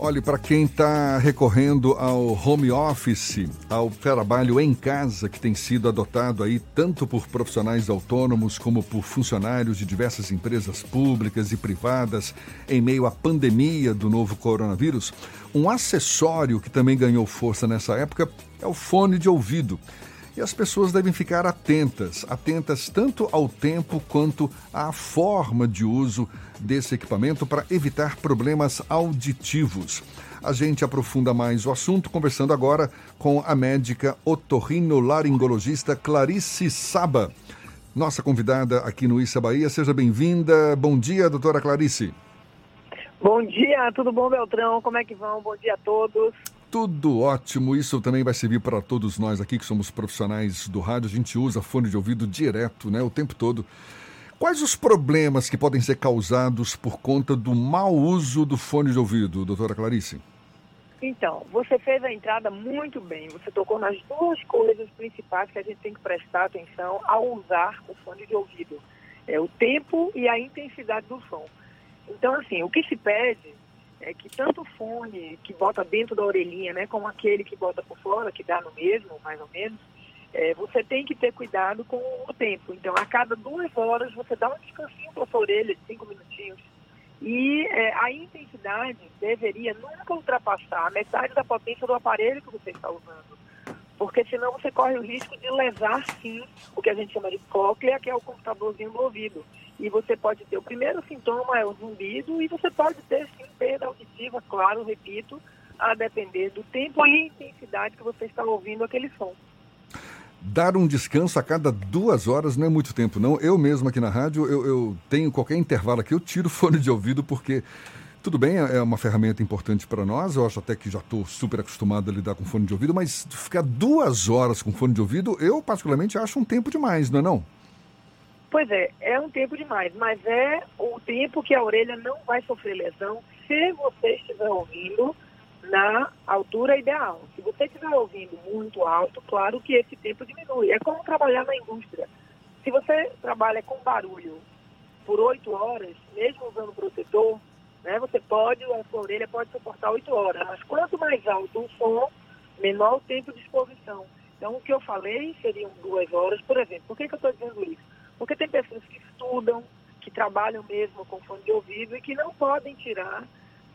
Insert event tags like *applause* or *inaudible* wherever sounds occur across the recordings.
Olhe, para quem está recorrendo ao home office, ao trabalho em casa que tem sido adotado aí tanto por profissionais autônomos como por funcionários de diversas empresas públicas e privadas em meio à pandemia do novo coronavírus, um acessório que também ganhou força nessa época é o fone de ouvido. E as pessoas devem ficar atentas, atentas tanto ao tempo quanto à forma de uso desse equipamento para evitar problemas auditivos. A gente aprofunda mais o assunto conversando agora com a médica otorrinolaringologista Clarice Saba. Nossa convidada aqui no Issa Bahia, seja bem-vinda. Bom dia, doutora Clarice. Bom dia, tudo bom, Beltrão? Como é que vão? Bom dia a todos. Tudo ótimo, isso também vai servir para todos nós aqui que somos profissionais do rádio. A gente usa fone de ouvido direto, né, o tempo todo. Quais os problemas que podem ser causados por conta do mau uso do fone de ouvido, doutora Clarice? Então, você fez a entrada muito bem. Você tocou nas duas coisas principais que a gente tem que prestar atenção ao usar o fone de ouvido: é o tempo e a intensidade do som. Então, assim, o que se pede é que tanto o fone que bota dentro da orelhinha, né, como aquele que bota por fora, que dá no mesmo, mais ou menos, é, você tem que ter cuidado com o tempo. Então, a cada duas horas, você dá um descansinho para sua orelha, de cinco minutinhos. E é, a intensidade deveria nunca ultrapassar a metade da potência do aparelho que você está usando. Porque senão você corre o risco de lesar, sim, o que a gente chama de cóclea, que é o computadorzinho do ouvido. E você pode ter, o primeiro sintoma é o zumbido, e você pode ter, sim, perda auditiva, claro, repito, a depender do tempo e intensidade que você está ouvindo aquele som. Dar um descanso a cada duas horas não é muito tempo, não. Eu mesmo aqui na rádio, eu, eu tenho qualquer intervalo aqui, eu tiro *laughs* fone de ouvido porque tudo bem, é uma ferramenta importante para nós. Eu acho até que já estou super acostumado a lidar com fone de ouvido, mas ficar duas horas com fone de ouvido, eu particularmente acho um tempo demais, não é não? Pois é, é um tempo demais, mas é o tempo que a orelha não vai sofrer lesão se você estiver ouvindo na altura ideal. Se você estiver ouvindo muito alto, claro que esse tempo diminui. É como trabalhar na indústria. Se você trabalha com barulho por oito horas, mesmo usando protetor, né, você pode, a sua orelha pode suportar oito horas. Mas quanto mais alto o som, menor o tempo de exposição. Então, o que eu falei seriam duas horas, por exemplo. Por que, que eu estou dizendo isso? Porque tem pessoas que estudam, que trabalham mesmo com fone de ouvido e que não podem tirar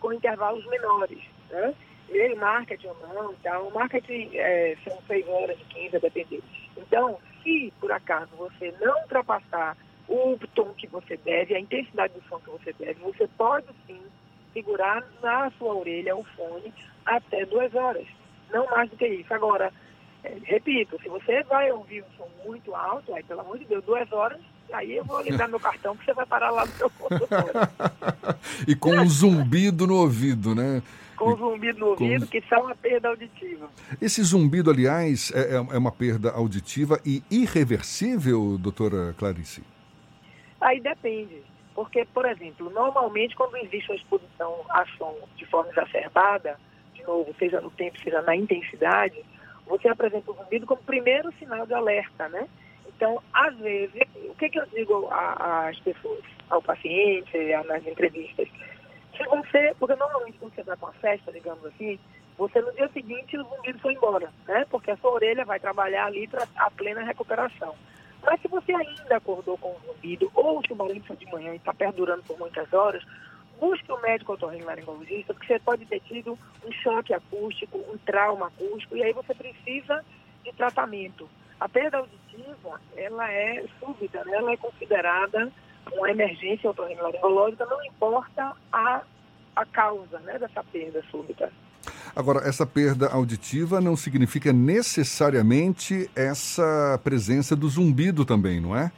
com intervalos menores, né? Ele marketing ou não, então, marketing é, são 6 horas e 15, a depender. Então, se por acaso você não ultrapassar o tom que você deve, a intensidade do som que você deve, você pode sim segurar na sua orelha o fone até duas horas, não mais do que isso. Agora, é, repito, se você vai ouvir um som muito alto, aí pelo amor de Deus, duas horas, aí eu vou ligar meu cartão que você vai parar lá no seu consultório. *laughs* e com um zumbido no ouvido, né? Com um zumbido no ouvido, com... que são uma perda auditiva. Esse zumbido, aliás, é, é, é uma perda auditiva e irreversível, doutora Clarice? Aí depende. Porque, por exemplo, normalmente quando existe uma exposição a som de forma exacerbada, de novo, seja no tempo, seja na intensidade, você apresenta o zumbido como primeiro sinal de alerta, né? Então, às vezes, o que, que eu digo às pessoas, ao paciente, nas entrevistas? Se você, porque normalmente quando você vai para uma festa, digamos assim, você no dia seguinte o zumbido foi embora, né? Porque a sua orelha vai trabalhar ali para a plena recuperação. Mas se você ainda acordou com o zumbido, ou se o barulho foi de manhã e está perdurando por muitas horas, busque o médico otorrinolaringologista, porque você pode ter tido um choque acústico, um trauma acústico, e aí você precisa de tratamento. A perda auditiva, ela é súbita, né? ela é considerada uma emergência otorrinolaringológica, não importa a, a causa né, dessa perda súbita. Agora, essa perda auditiva não significa necessariamente essa presença do zumbido também, não é?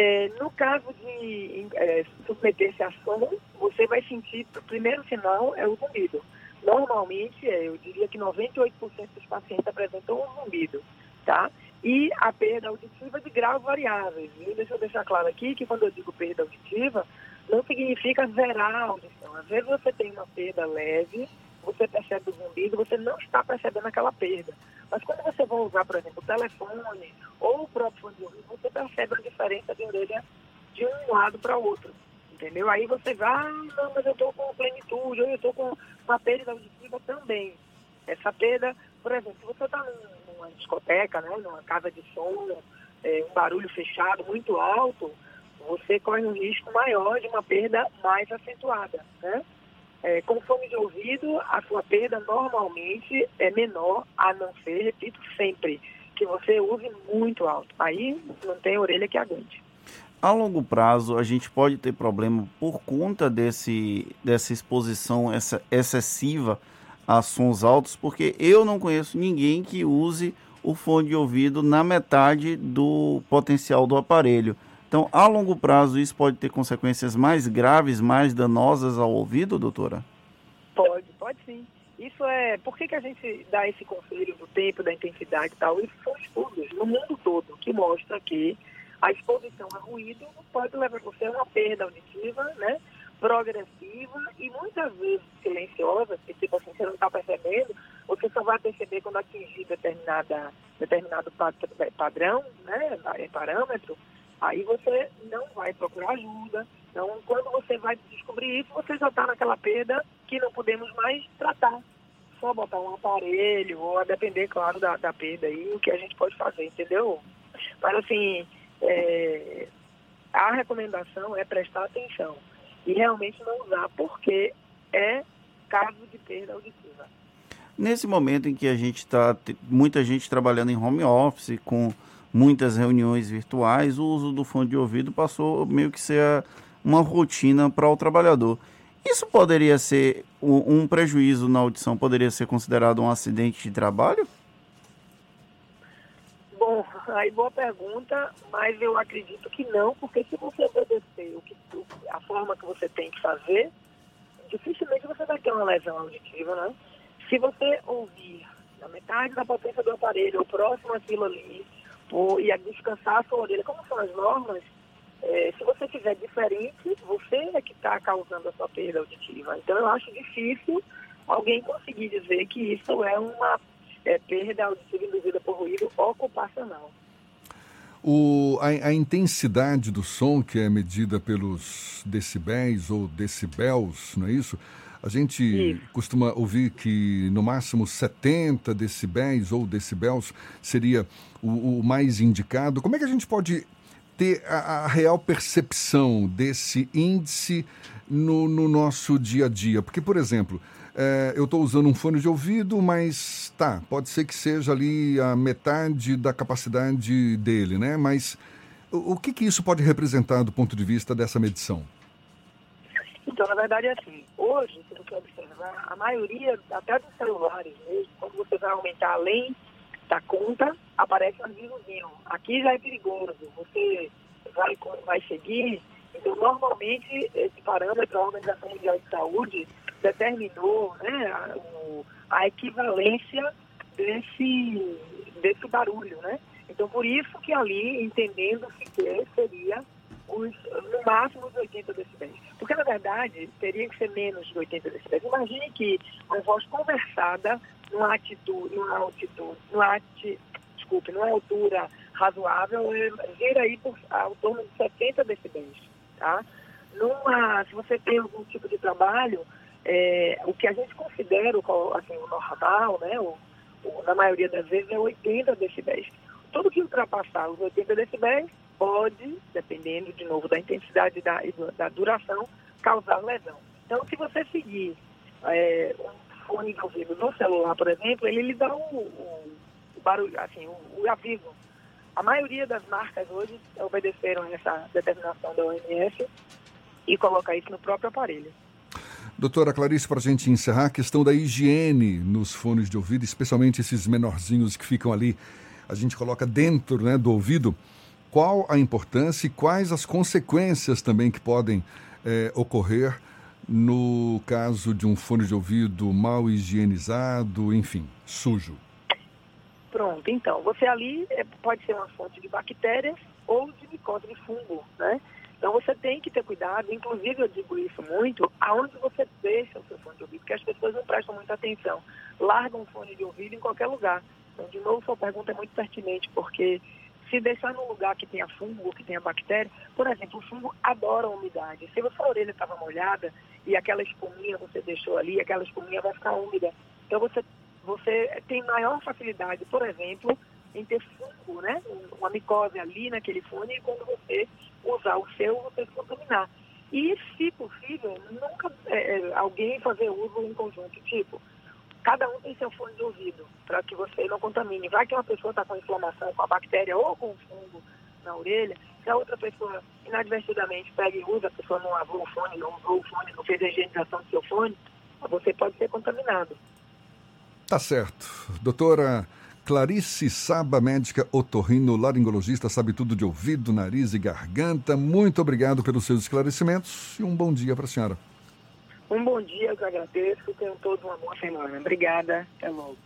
É, no caso de é, submeter-se a som, você vai sentir, o primeiro sinal é o zumbido. Normalmente, é, eu diria que 98% dos pacientes apresentam um zumbido, tá? E a perda auditiva de grau variáveis. E deixa eu deixar claro aqui que quando eu digo perda auditiva, não significa zerar a audição. Às vezes você tem uma perda leve, você percebe o zumbido, você não está percebendo aquela perda. Mas quando você vai usar, por exemplo, o telefone ou o próprio fone de ouvido, você percebe a diferença de orelha de um lado para o outro. entendeu? Aí você vai, ah, não, mas eu estou com plenitude, eu estou com uma perda auditiva também. Essa perda, por exemplo, se você está numa discoteca, né, numa casa de som, é, um barulho fechado muito alto, você corre um risco maior de uma perda mais acentuada, né? É, com fome de ouvido, a sua perda normalmente é menor, a não ser, repito, sempre, que você use muito alto. Aí não tem orelha que aguente. A longo prazo, a gente pode ter problema por conta desse, dessa exposição essa, excessiva a sons altos, porque eu não conheço ninguém que use o fone de ouvido na metade do potencial do aparelho. Então, a longo prazo, isso pode ter consequências mais graves, mais danosas ao ouvido, doutora? Pode, pode sim. Isso é. Por que, que a gente dá esse conselho do tempo, da intensidade e tal? Isso são estudos no mundo todo que mostram que a exposição a ruído pode levar você a uma perda auditiva, né? Progressiva e muitas vezes silenciosa, que tipo assim, você não está percebendo, você só vai perceber quando atingir determinada, determinado padrão, né? Parâmetro Aí você não vai procurar ajuda. Então, quando você vai descobrir isso, você já está naquela perda que não podemos mais tratar. Só botar um aparelho, ou a depender, claro, da, da perda aí, o que a gente pode fazer, entendeu? Mas, assim, é, a recomendação é prestar atenção e realmente não usar, porque é caso de perda auditiva. Nesse momento em que a gente está, muita gente trabalhando em home office, com muitas reuniões virtuais, o uso do fone de ouvido passou meio que ser uma rotina para o trabalhador. Isso poderia ser um prejuízo na audição, poderia ser considerado um acidente de trabalho? Bom, aí boa pergunta, mas eu acredito que não, porque se você obedecer o que, a forma que você tem que fazer, dificilmente você vai ter uma lesão auditiva, né? Se você ouvir na metade da potência do aparelho, ou próximo àquilo ali, e a descansar a sua orelha. Como são as normas, é, se você fizer diferente, você é que está causando a sua perda auditiva. Então, eu acho difícil alguém conseguir dizer que isso é uma é, perda auditiva induzida por ruído ocupacional. O, a, a, intensidade do som, que é medida pelos decibéis ou decibels, não é isso? A gente Isso. costuma ouvir que no máximo 70 decibéis ou decibéis seria o, o, mais indicado. Como é que a gente pode ter a, a real percepção desse índice no, no, nosso dia a dia? Porque, por exemplo, é, eu estou usando um fone de ouvido, mas tá, pode ser que seja ali a metade da capacidade dele, né? Mas o, o que, que isso pode representar do ponto de vista dessa medição? Então, na verdade, é assim. Hoje, se você observar, a maioria, até dos celulares mesmo, quando você vai aumentar além da conta, aparece um avisozinho. Aqui já é perigoso, você vai, vai seguir. Então, normalmente, esse parâmetro, a Organização Mundial de Saúde determinou né, a, a equivalência desse, desse barulho, né? Então, por isso que ali, entendendo-se que seria os, no máximo os 80 decibéis. Porque, na verdade, teria que ser menos de 80 decibéis. Imagine que a voz conversada numa atitude, numa altitude, numa ati, desculpe, numa altura razoável, gira aí por, ao torno de 70 decibéis, tá? Numa, se você tem algum tipo de trabalho, é, o que a gente considera assim, o normal, né, o, o, na maioria das vezes, é 80 decibéis. Tudo que ultrapassar os 80 decibéis pode, dependendo de novo da intensidade da, da duração, causar lesão. Então, se você seguir é, um fone de ouvido no celular, por exemplo, ele lhe dá o barulho, assim, o, o, aviso. A maioria das marcas hoje obedeceram essa determinação da OMS e colocar isso no próprio aparelho. Doutora Clarice, para a gente encerrar, a questão da higiene nos fones de ouvido, especialmente esses menorzinhos que ficam ali, a gente coloca dentro né, do ouvido qual a importância e quais as consequências também que podem é, ocorrer no caso de um fone de ouvido mal higienizado, enfim, sujo? Pronto, então, você ali é, pode ser uma fonte de bactérias ou de micose de fungo, né? Então você tem que ter cuidado, inclusive eu digo isso muito, aonde você deixa o seu fone de ouvido, porque as pessoas não prestam muita atenção. Largam um fone de ouvido em qualquer lugar. Então, de novo, sua pergunta é muito pertinente, porque Se deixar num lugar que tenha fungo, que tenha bactéria, por exemplo, o fungo adora a umidade. Se a sua orelha estava molhada e aquela espuminha você deixou ali, aquela espuminha vai ficar úmida. Então você, você tem maior facilidade, por exemplo, em ter fungo, né? Uma micose ali naquele fone e quando você usar o seu, você se contaminar. E, se possível, nunca é, é, alguém fazer uso em conjunto, tipo, cada um tem seu fone de ouvido, para que você não contamine. Vai que uma pessoa está com inflamação com a bactéria ou com fungo na orelha, se a outra pessoa inadvertidamente pega e usa, a pessoa não lavou o fone, não usou o fone, não fez a higienização do seu fone, você pode ser contaminado. Tá certo. Doutora Clarice Saba, médica otorrino laringologista, sabe tudo de ouvido, nariz e garganta. Muito obrigado pelos seus esclarecimentos e um bom dia para a senhora. Um bom dia, eu agradeço. Tenham todos uma boa semana. Obrigada. Até logo.